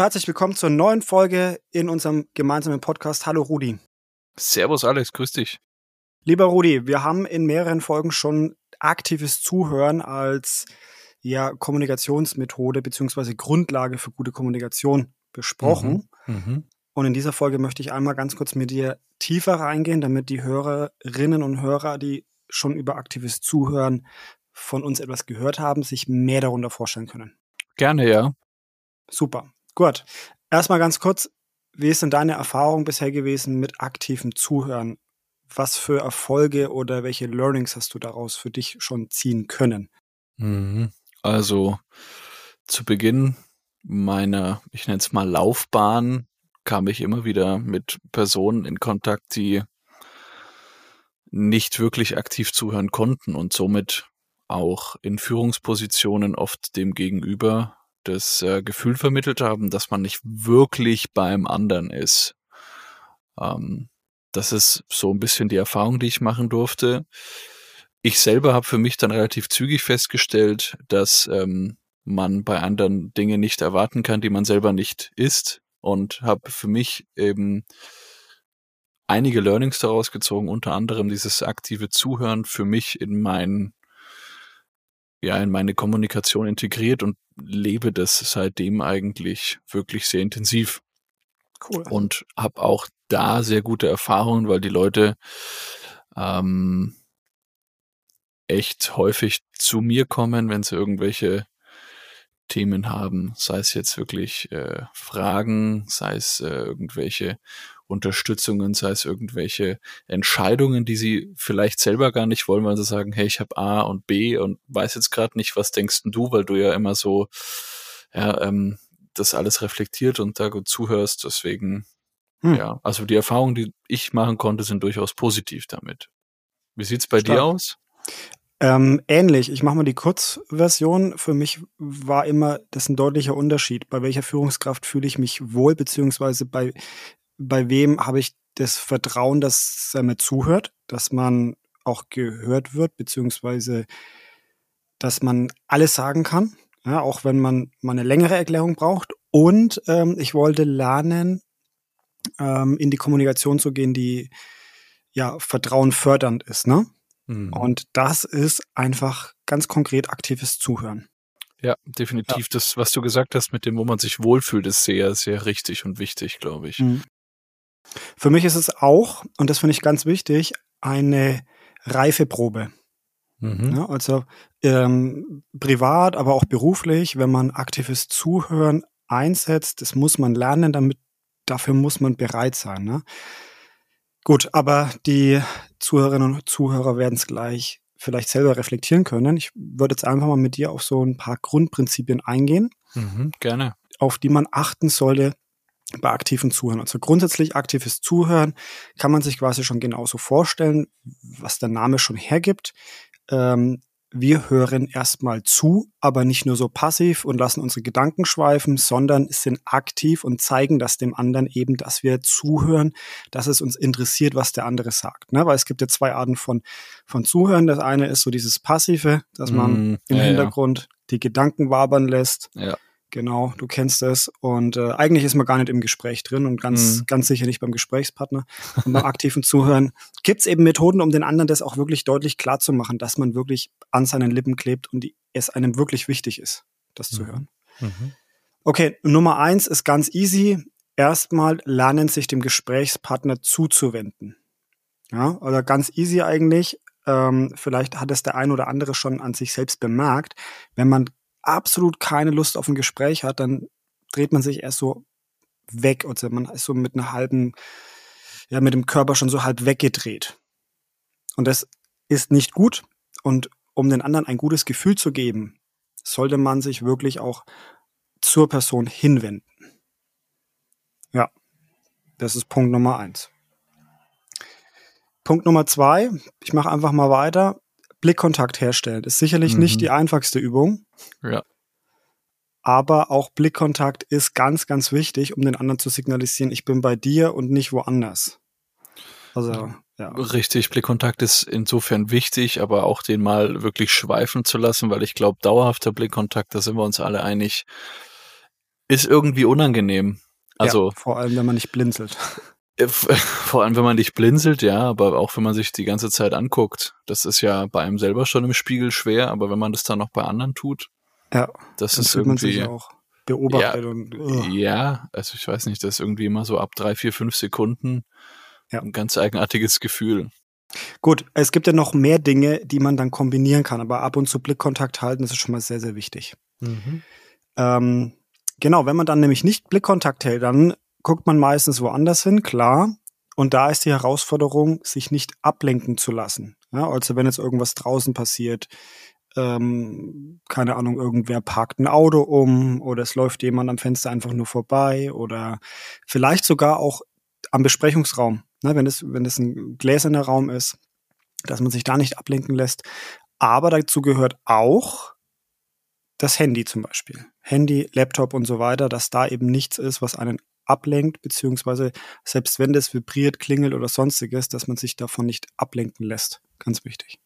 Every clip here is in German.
Herzlich willkommen zur neuen Folge in unserem gemeinsamen Podcast. Hallo Rudi. Servus Alex, grüß dich. Lieber Rudi, wir haben in mehreren Folgen schon aktives Zuhören als ja, Kommunikationsmethode beziehungsweise Grundlage für gute Kommunikation besprochen. Mhm. Mhm. Und in dieser Folge möchte ich einmal ganz kurz mit dir tiefer reingehen, damit die Hörerinnen und Hörer, die schon über aktives Zuhören von uns etwas gehört haben, sich mehr darunter vorstellen können. Gerne, ja. Super. Gut. Erstmal ganz kurz, wie ist denn deine Erfahrung bisher gewesen mit aktivem Zuhören? Was für Erfolge oder welche Learnings hast du daraus für dich schon ziehen können? Mhm. Also zu Beginn meiner, ich nenne es mal Laufbahn, kam ich immer wieder mit Personen in Kontakt, die nicht wirklich aktiv zuhören konnten und somit auch in Führungspositionen oft dem Gegenüber das äh, Gefühl vermittelt haben, dass man nicht wirklich beim anderen ist. Ähm, das ist so ein bisschen die Erfahrung, die ich machen durfte. Ich selber habe für mich dann relativ zügig festgestellt, dass ähm, man bei anderen Dinge nicht erwarten kann, die man selber nicht ist und habe für mich eben einige Learnings daraus gezogen, unter anderem dieses aktive Zuhören für mich in mein ja in meine Kommunikation integriert und lebe das seitdem eigentlich wirklich sehr intensiv. Cool. Und habe auch da sehr gute Erfahrungen, weil die Leute ähm, echt häufig zu mir kommen, wenn sie irgendwelche Themen haben, sei es jetzt wirklich äh, Fragen, sei es äh, irgendwelche Unterstützungen, sei es irgendwelche Entscheidungen, die sie vielleicht selber gar nicht wollen, weil sie sagen, hey, ich habe A und B und weiß jetzt gerade nicht, was denkst du, weil du ja immer so ja, ähm, das alles reflektiert und da gut zuhörst. Deswegen, hm. ja, also die Erfahrungen, die ich machen konnte, sind durchaus positiv damit. Wie sieht's bei Stark. dir aus? Ähm, ähnlich. Ich mache mal die Kurzversion. Für mich war immer das ein deutlicher Unterschied. Bei welcher Führungskraft fühle ich mich wohl, beziehungsweise bei bei wem habe ich das Vertrauen, dass er mir zuhört, dass man auch gehört wird, beziehungsweise dass man alles sagen kann, ja, auch wenn man mal eine längere Erklärung braucht. Und ähm, ich wollte lernen, ähm, in die Kommunikation zu gehen, die ja Vertrauen fördernd ist. Ne? Mhm. Und das ist einfach ganz konkret aktives Zuhören. Ja, definitiv. Ja. Das, was du gesagt hast, mit dem, wo man sich wohlfühlt, ist sehr, sehr richtig und wichtig, glaube ich. Mhm. Für mich ist es auch, und das finde ich ganz wichtig, eine Reifeprobe. Mhm. Ja, also ähm, privat, aber auch beruflich, wenn man aktives Zuhören einsetzt, das muss man lernen, damit dafür muss man bereit sein. Ne? Gut, aber die Zuhörerinnen und Zuhörer werden es gleich vielleicht selber reflektieren können. Ich würde jetzt einfach mal mit dir auf so ein paar Grundprinzipien eingehen. Mhm, gerne. Auf die man achten sollte, bei aktiven Zuhören. Also grundsätzlich aktives Zuhören kann man sich quasi schon genauso vorstellen, was der Name schon hergibt. Ähm, wir hören erstmal zu, aber nicht nur so passiv und lassen unsere Gedanken schweifen, sondern sind aktiv und zeigen das dem anderen eben, dass wir zuhören, dass es uns interessiert, was der andere sagt. Ne? Weil es gibt ja zwei Arten von, von Zuhören. Das eine ist so dieses Passive, dass man mm, im ja, Hintergrund ja. die Gedanken wabern lässt. Ja. Genau, du kennst es. Und äh, eigentlich ist man gar nicht im Gespräch drin und ganz, mhm. ganz sicher nicht beim Gesprächspartner. Und beim aktiven Zuhören gibt es eben Methoden, um den anderen das auch wirklich deutlich klar zu machen, dass man wirklich an seinen Lippen klebt und die, es einem wirklich wichtig ist, das mhm. zu hören. Mhm. Okay, Nummer eins ist ganz easy. Erstmal lernen, sich dem Gesprächspartner zuzuwenden. Ja, oder ganz easy eigentlich. Ähm, vielleicht hat es der ein oder andere schon an sich selbst bemerkt. Wenn man absolut keine Lust auf ein Gespräch hat, dann dreht man sich erst so weg. Also man ist so mit einer halben, ja, mit dem Körper schon so halb weggedreht. Und das ist nicht gut. Und um den anderen ein gutes Gefühl zu geben, sollte man sich wirklich auch zur Person hinwenden. Ja, das ist Punkt Nummer eins. Punkt Nummer zwei, ich mache einfach mal weiter. Blickkontakt herstellen. Ist sicherlich mhm. nicht die einfachste Übung. Ja. Aber auch Blickkontakt ist ganz, ganz wichtig, um den anderen zu signalisieren, ich bin bei dir und nicht woanders. Also, ja. Richtig, Blickkontakt ist insofern wichtig, aber auch den mal wirklich schweifen zu lassen, weil ich glaube, dauerhafter Blickkontakt, da sind wir uns alle einig, ist irgendwie unangenehm. Also ja, vor allem, wenn man nicht blinzelt. Vor allem, wenn man nicht blinzelt, ja, aber auch wenn man sich die ganze Zeit anguckt. Das ist ja bei einem selber schon im Spiegel schwer, aber wenn man das dann noch bei anderen tut, ja, das ist irgendwie auch beobachtet ja, und uh. ja, also ich weiß nicht, das ist irgendwie immer so ab drei, vier, fünf Sekunden ja. ein ganz eigenartiges Gefühl. Gut, es gibt ja noch mehr Dinge, die man dann kombinieren kann, aber ab und zu Blickkontakt halten, das ist schon mal sehr, sehr wichtig. Mhm. Ähm, genau, wenn man dann nämlich nicht Blickkontakt hält, dann guckt man meistens woanders hin, klar. Und da ist die Herausforderung, sich nicht ablenken zu lassen. Ja, also wenn jetzt irgendwas draußen passiert, ähm, keine Ahnung, irgendwer parkt ein Auto um oder es läuft jemand am Fenster einfach nur vorbei oder vielleicht sogar auch am Besprechungsraum, ne, wenn es wenn es ein gläserner Raum ist, dass man sich da nicht ablenken lässt. Aber dazu gehört auch das Handy zum Beispiel. Handy, Laptop und so weiter, dass da eben nichts ist, was einen ablenkt, beziehungsweise selbst wenn das vibriert, klingelt oder sonstiges, dass man sich davon nicht ablenken lässt. Ganz wichtig.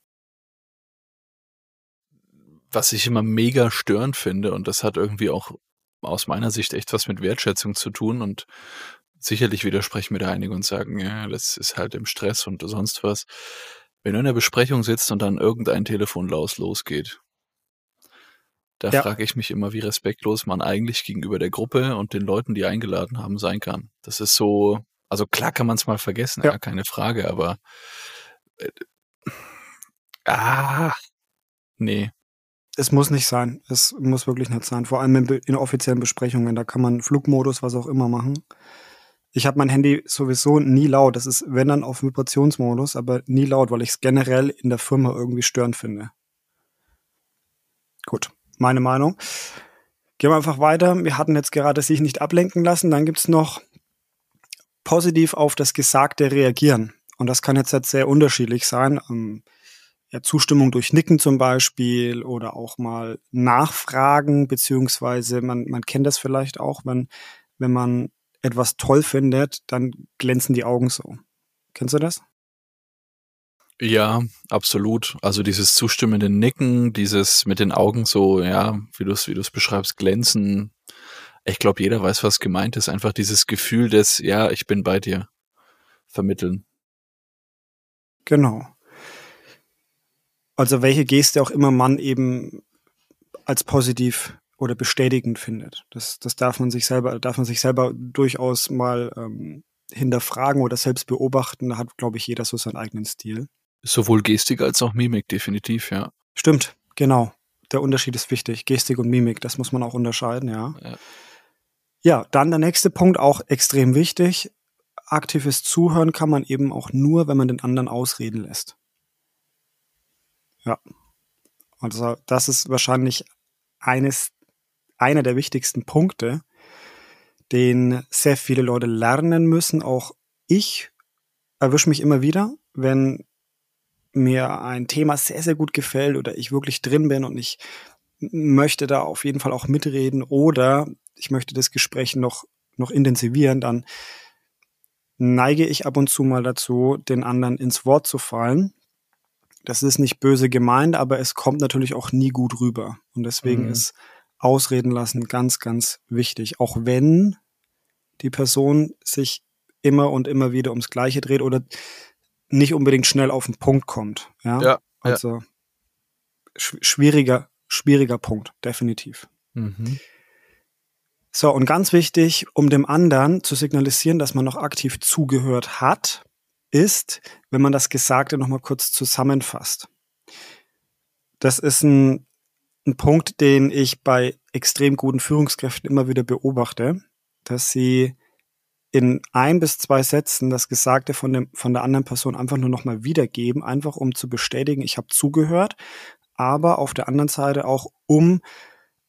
Was ich immer mega störend finde, und das hat irgendwie auch aus meiner Sicht echt was mit Wertschätzung zu tun und sicherlich widersprechen mir da einige und sagen, ja, das ist halt im Stress und sonst was. Wenn du in der Besprechung sitzt und dann irgendein Telefon los losgeht, da ja. frage ich mich immer, wie respektlos man eigentlich gegenüber der Gruppe und den Leuten, die eingeladen haben, sein kann. Das ist so, also klar kann man es mal vergessen, ja. ja. keine Frage, aber äh, ah, nee. Es muss nicht sein. Es muss wirklich nicht sein. Vor allem in, in offiziellen Besprechungen. Da kann man Flugmodus, was auch immer machen. Ich habe mein Handy sowieso nie laut. Das ist, wenn dann auf Vibrationsmodus, aber nie laut, weil ich es generell in der Firma irgendwie störend finde. Gut meine Meinung. Gehen wir einfach weiter. Wir hatten jetzt gerade sich nicht ablenken lassen. Dann gibt es noch positiv auf das Gesagte reagieren. Und das kann jetzt, jetzt sehr unterschiedlich sein. Ähm, ja, Zustimmung durch Nicken zum Beispiel oder auch mal nachfragen, beziehungsweise man, man kennt das vielleicht auch, wenn, wenn man etwas toll findet, dann glänzen die Augen so. Kennst du das? Ja, absolut. Also dieses zustimmende Nicken, dieses mit den Augen so, ja, wie du es wie beschreibst, glänzen. Ich glaube, jeder weiß, was gemeint ist. Einfach dieses Gefühl des, ja, ich bin bei dir, vermitteln. Genau. Also welche Geste auch immer man eben als positiv oder bestätigend findet. Das, das darf man sich selber, darf man sich selber durchaus mal ähm, hinterfragen oder selbst beobachten. Da hat, glaube ich, jeder so seinen eigenen Stil. Sowohl Gestik als auch Mimik, definitiv, ja. Stimmt, genau. Der Unterschied ist wichtig. Gestik und Mimik, das muss man auch unterscheiden, ja. Ja, ja dann der nächste Punkt, auch extrem wichtig. Aktives Zuhören kann man eben auch nur, wenn man den anderen ausreden lässt. Ja. Also, das ist wahrscheinlich eines, einer der wichtigsten Punkte, den sehr viele Leute lernen müssen. Auch ich erwische mich immer wieder, wenn mir ein Thema sehr, sehr gut gefällt oder ich wirklich drin bin und ich möchte da auf jeden Fall auch mitreden oder ich möchte das Gespräch noch, noch intensivieren, dann neige ich ab und zu mal dazu, den anderen ins Wort zu fallen. Das ist nicht böse gemeint, aber es kommt natürlich auch nie gut rüber. Und deswegen mhm. ist Ausreden lassen ganz, ganz wichtig. Auch wenn die Person sich immer und immer wieder ums Gleiche dreht oder nicht unbedingt schnell auf den Punkt kommt. Ja, ja also ja. schwieriger, schwieriger Punkt, definitiv. Mhm. So, und ganz wichtig, um dem anderen zu signalisieren, dass man noch aktiv zugehört hat, ist, wenn man das Gesagte nochmal kurz zusammenfasst. Das ist ein, ein Punkt, den ich bei extrem guten Führungskräften immer wieder beobachte, dass sie in ein bis zwei Sätzen das Gesagte von, dem, von der anderen Person einfach nur nochmal wiedergeben, einfach um zu bestätigen, ich habe zugehört, aber auf der anderen Seite auch, um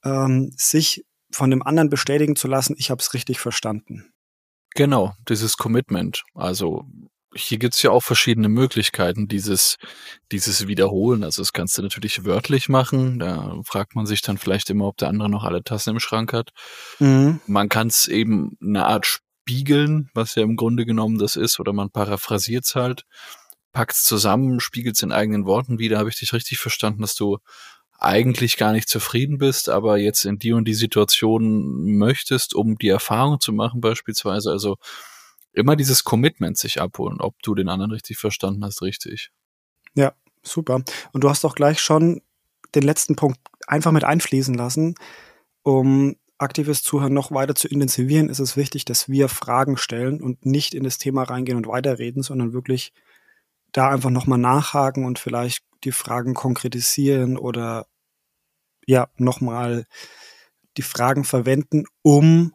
ähm, sich von dem anderen bestätigen zu lassen, ich habe es richtig verstanden. Genau, dieses Commitment. Also hier gibt's ja auch verschiedene Möglichkeiten, dieses, dieses Wiederholen. Also das kannst du natürlich wörtlich machen. Da fragt man sich dann vielleicht immer, ob der andere noch alle Tassen im Schrank hat. Mhm. Man kann es eben eine Art spiegeln, was ja im Grunde genommen das ist, oder man paraphrasiert es halt, packt es zusammen, spiegelt es in eigenen Worten wieder. Habe ich dich richtig verstanden, dass du eigentlich gar nicht zufrieden bist, aber jetzt in die und die Situation möchtest, um die Erfahrung zu machen beispielsweise. Also immer dieses Commitment sich abholen, ob du den anderen richtig verstanden hast, richtig. Ja, super. Und du hast auch gleich schon den letzten Punkt einfach mit einfließen lassen. Um aktives Zuhören noch weiter zu intensivieren, ist es wichtig, dass wir Fragen stellen und nicht in das Thema reingehen und weiterreden, sondern wirklich da einfach nochmal nachhaken und vielleicht die Fragen konkretisieren oder ja, nochmal die Fragen verwenden, um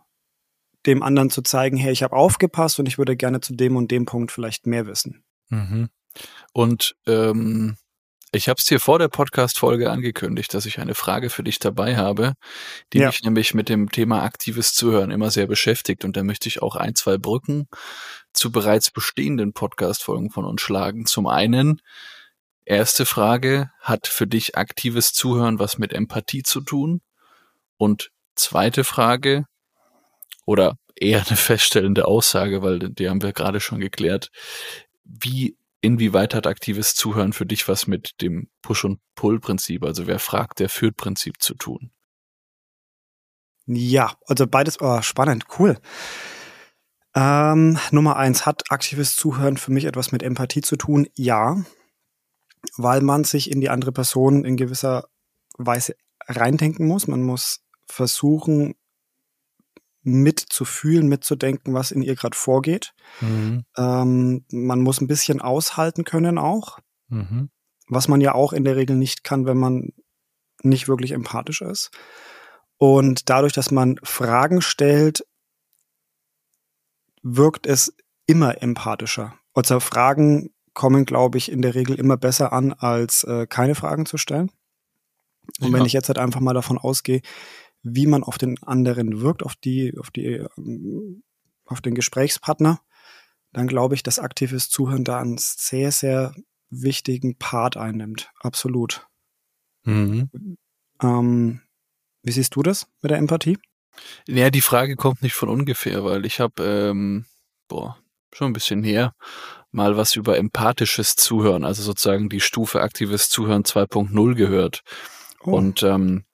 dem anderen zu zeigen, hey, ich habe aufgepasst und ich würde gerne zu dem und dem Punkt vielleicht mehr wissen. Mhm. Und ähm, ich habe es dir vor der Podcast-Folge angekündigt, dass ich eine Frage für dich dabei habe, die ja. mich nämlich mit dem Thema aktives Zuhören immer sehr beschäftigt. Und da möchte ich auch ein, zwei Brücken zu bereits bestehenden Podcast-Folgen von uns schlagen. Zum einen, erste Frage, hat für dich aktives Zuhören was mit Empathie zu tun? Und zweite Frage, oder eher eine feststellende Aussage, weil die haben wir gerade schon geklärt. Wie inwieweit hat aktives Zuhören für dich was mit dem Push- und Pull-Prinzip, also wer fragt, der führt Prinzip zu tun? Ja, also beides, oh, spannend, cool. Ähm, Nummer eins, hat aktives Zuhören für mich etwas mit Empathie zu tun? Ja, weil man sich in die andere Person in gewisser Weise reindenken muss. Man muss versuchen, mitzufühlen, mitzudenken, was in ihr gerade vorgeht. Mhm. Ähm, man muss ein bisschen aushalten können auch, mhm. was man ja auch in der Regel nicht kann, wenn man nicht wirklich empathisch ist. Und dadurch, dass man Fragen stellt, wirkt es immer empathischer. Also Fragen kommen, glaube ich, in der Regel immer besser an, als äh, keine Fragen zu stellen. Und ja. wenn ich jetzt halt einfach mal davon ausgehe, wie man auf den anderen wirkt, auf die, auf die, ähm, auf den Gesprächspartner, dann glaube ich, dass aktives Zuhören da einen sehr, sehr wichtigen Part einnimmt. Absolut. Mhm. Ähm, wie siehst du das mit der Empathie? Ja, die Frage kommt nicht von ungefähr, weil ich habe, ähm, boah, schon ein bisschen her, mal was über empathisches Zuhören, also sozusagen die Stufe aktives Zuhören 2.0 gehört. Oh. Und ähm,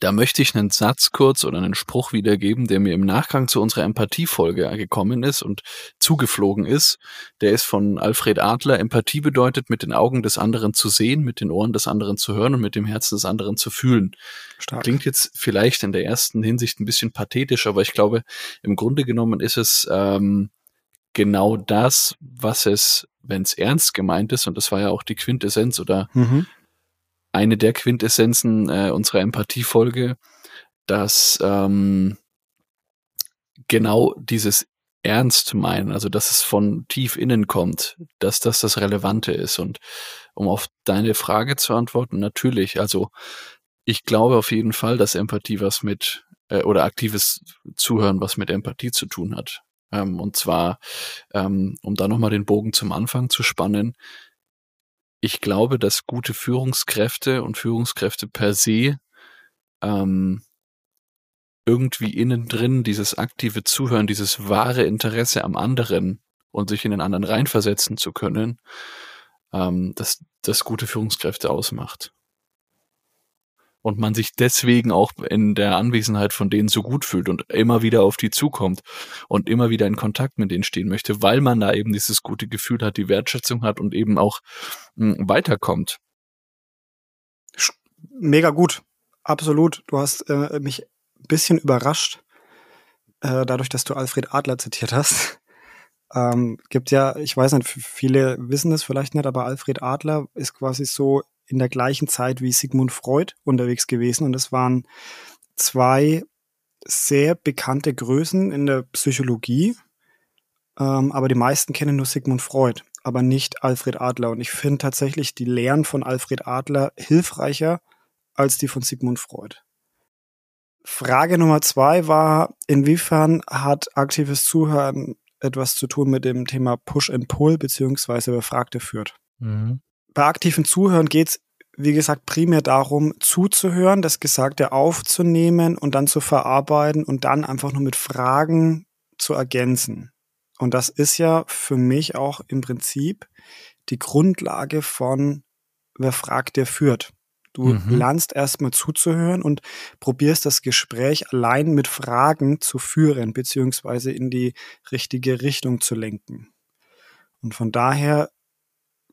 da möchte ich einen Satz kurz oder einen Spruch wiedergeben, der mir im Nachgang zu unserer Empathiefolge gekommen ist und zugeflogen ist. Der ist von Alfred Adler. Empathie bedeutet, mit den Augen des anderen zu sehen, mit den Ohren des anderen zu hören und mit dem Herzen des anderen zu fühlen. Stark. Klingt jetzt vielleicht in der ersten Hinsicht ein bisschen pathetisch, aber ich glaube, im Grunde genommen ist es ähm, genau das, was es, wenn es ernst gemeint ist, und das war ja auch die Quintessenz oder mhm eine der Quintessenzen äh, unserer Empathiefolge, dass ähm, genau dieses Ernst meinen, also dass es von tief innen kommt, dass das das Relevante ist. Und um auf deine Frage zu antworten, natürlich, also ich glaube auf jeden Fall, dass Empathie was mit äh, oder aktives Zuhören was mit Empathie zu tun hat. Ähm, und zwar, ähm, um da nochmal den Bogen zum Anfang zu spannen, ich glaube, dass gute Führungskräfte und Führungskräfte per se ähm, irgendwie innen drin dieses aktive Zuhören, dieses wahre Interesse am anderen und sich in den anderen reinversetzen zu können, ähm, dass das gute Führungskräfte ausmacht und man sich deswegen auch in der Anwesenheit von denen so gut fühlt und immer wieder auf die zukommt und immer wieder in Kontakt mit denen stehen möchte, weil man da eben dieses gute Gefühl hat, die Wertschätzung hat und eben auch mh, hm, weiterkommt. Mega gut, absolut. Du hast äh, mich ein bisschen überrascht, äh, dadurch, dass du Alfred Adler zitiert hast. Ähm, gibt ja, ich weiß nicht, viele wissen es vielleicht nicht, aber Alfred Adler ist quasi so in der gleichen Zeit wie Sigmund Freud unterwegs gewesen und es waren zwei sehr bekannte Größen in der Psychologie, ähm, aber die meisten kennen nur Sigmund Freud, aber nicht Alfred Adler. Und ich finde tatsächlich die Lehren von Alfred Adler hilfreicher als die von Sigmund Freud. Frage Nummer zwei war, inwiefern hat aktives Zuhören etwas zu tun mit dem Thema Push and Pull beziehungsweise Befragte führt? Mhm bei aktiven Zuhören geht's wie gesagt, primär darum, zuzuhören, das Gesagte aufzunehmen und dann zu verarbeiten und dann einfach nur mit Fragen zu ergänzen. Und das ist ja für mich auch im Prinzip die Grundlage von Wer fragt, der führt. Du mhm. lernst erstmal zuzuhören und probierst das Gespräch allein mit Fragen zu führen, beziehungsweise in die richtige Richtung zu lenken. Und von daher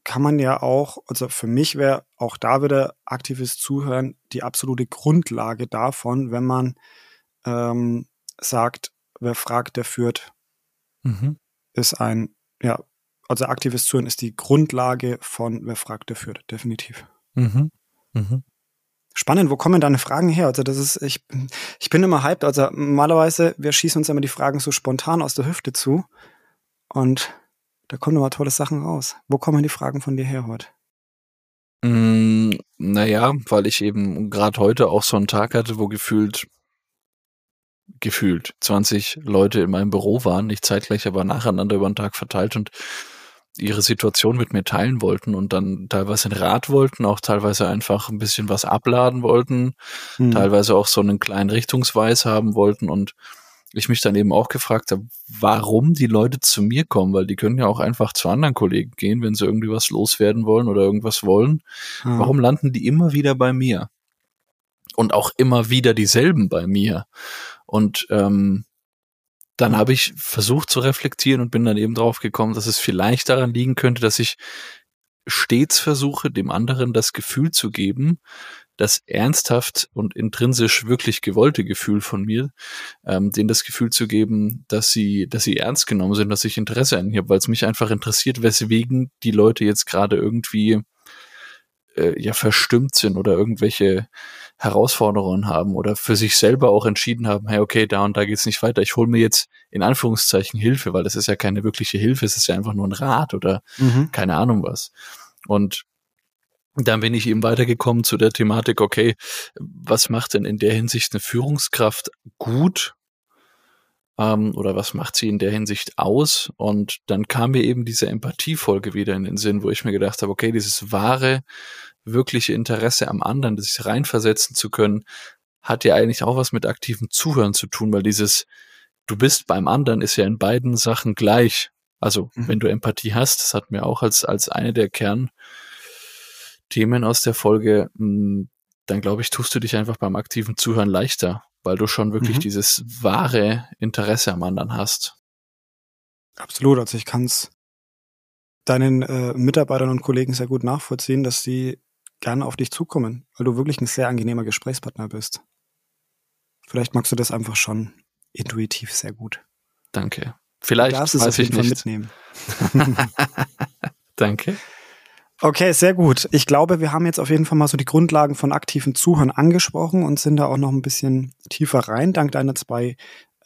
kann man ja auch, also für mich wäre auch da wieder aktives Zuhören die absolute Grundlage davon, wenn man ähm, sagt, wer fragt, der führt, mhm. ist ein, ja, also aktives Zuhören ist die Grundlage von wer fragt, der führt, definitiv. Mhm. Mhm. Spannend, wo kommen deine Fragen her? Also das ist, ich, ich bin immer hyped. Also normalerweise, wir schießen uns immer die Fragen so spontan aus der Hüfte zu. Und da kommen immer tolle Sachen raus. Wo kommen die Fragen von dir her heute? Mm, naja, weil ich eben gerade heute auch so einen Tag hatte, wo gefühlt gefühlt 20 Leute in meinem Büro waren, nicht zeitgleich, aber nacheinander über den Tag verteilt und ihre Situation mit mir teilen wollten und dann teilweise einen Rat wollten, auch teilweise einfach ein bisschen was abladen wollten, mhm. teilweise auch so einen kleinen Richtungsweis haben wollten und ich mich dann eben auch gefragt habe, warum die Leute zu mir kommen, weil die können ja auch einfach zu anderen Kollegen gehen, wenn sie irgendwie was loswerden wollen oder irgendwas wollen. Mhm. Warum landen die immer wieder bei mir? Und auch immer wieder dieselben bei mir. Und ähm, dann habe ich versucht zu reflektieren und bin dann eben drauf gekommen, dass es vielleicht daran liegen könnte, dass ich stets versuche, dem anderen das Gefühl zu geben, das ernsthaft und intrinsisch wirklich gewollte Gefühl von mir, ähm, denen das Gefühl zu geben, dass sie, dass sie ernst genommen sind, dass ich Interesse an ihnen habe, weil es mich einfach interessiert, weswegen die Leute jetzt gerade irgendwie äh, ja verstimmt sind oder irgendwelche Herausforderungen haben oder für sich selber auch entschieden haben, hey, okay, da und da geht's nicht weiter. Ich hole mir jetzt in Anführungszeichen Hilfe, weil das ist ja keine wirkliche Hilfe, es ist ja einfach nur ein Rat oder mhm. keine Ahnung was. Und dann bin ich eben weitergekommen zu der Thematik, okay, was macht denn in der Hinsicht eine Führungskraft gut? Ähm, oder was macht sie in der Hinsicht aus? Und dann kam mir eben diese Empathiefolge wieder in den Sinn, wo ich mir gedacht habe, okay, dieses wahre wirkliche Interesse am anderen, sich reinversetzen zu können, hat ja eigentlich auch was mit aktivem Zuhören zu tun, weil dieses du bist beim anderen ist ja in beiden Sachen gleich. Also, mhm. wenn du Empathie hast, das hat mir auch als, als eine der Kernthemen aus der Folge, hm, dann glaube ich, tust du dich einfach beim aktiven Zuhören leichter, weil du schon wirklich mhm. dieses wahre Interesse am anderen hast. Absolut, also ich kann es deinen äh, Mitarbeitern und Kollegen sehr gut nachvollziehen, dass sie gerne auf dich zukommen, weil du wirklich ein sehr angenehmer Gesprächspartner bist. Vielleicht magst du das einfach schon intuitiv sehr gut. Danke. Vielleicht darfst es auf jeden Fall mitnehmen. Danke. Okay, sehr gut. Ich glaube, wir haben jetzt auf jeden Fall mal so die Grundlagen von aktiven Zuhören angesprochen und sind da auch noch ein bisschen tiefer rein, dank deiner zwei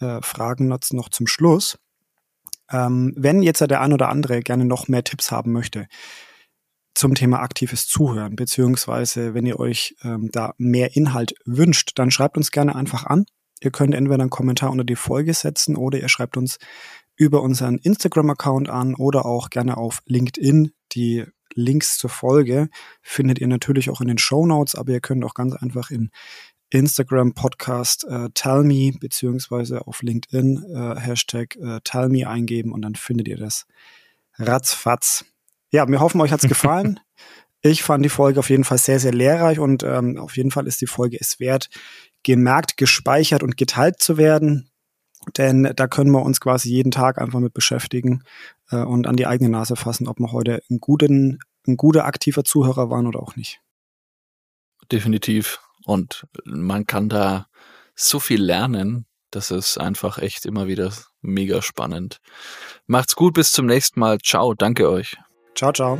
äh, Fragen noch zum Schluss. Ähm, wenn jetzt der ein oder andere gerne noch mehr Tipps haben möchte, zum Thema aktives Zuhören, beziehungsweise wenn ihr euch ähm, da mehr Inhalt wünscht, dann schreibt uns gerne einfach an. Ihr könnt entweder einen Kommentar unter die Folge setzen oder ihr schreibt uns über unseren Instagram-Account an oder auch gerne auf LinkedIn. Die Links zur Folge findet ihr natürlich auch in den Show Notes, aber ihr könnt auch ganz einfach in Instagram Podcast äh, Tell Me beziehungsweise auf LinkedIn äh, Hashtag äh, Tell Me eingeben und dann findet ihr das ratzfatz ja, wir hoffen, euch hat's gefallen. ich fand die Folge auf jeden Fall sehr, sehr lehrreich und ähm, auf jeden Fall ist die Folge es wert, gemerkt, gespeichert und geteilt zu werden. Denn da können wir uns quasi jeden Tag einfach mit beschäftigen äh, und an die eigene Nase fassen, ob wir heute ein, guten, ein guter aktiver Zuhörer waren oder auch nicht. Definitiv. Und man kann da so viel lernen, das ist einfach echt immer wieder mega spannend. Macht's gut, bis zum nächsten Mal. Ciao, danke euch. Ciao, ciao.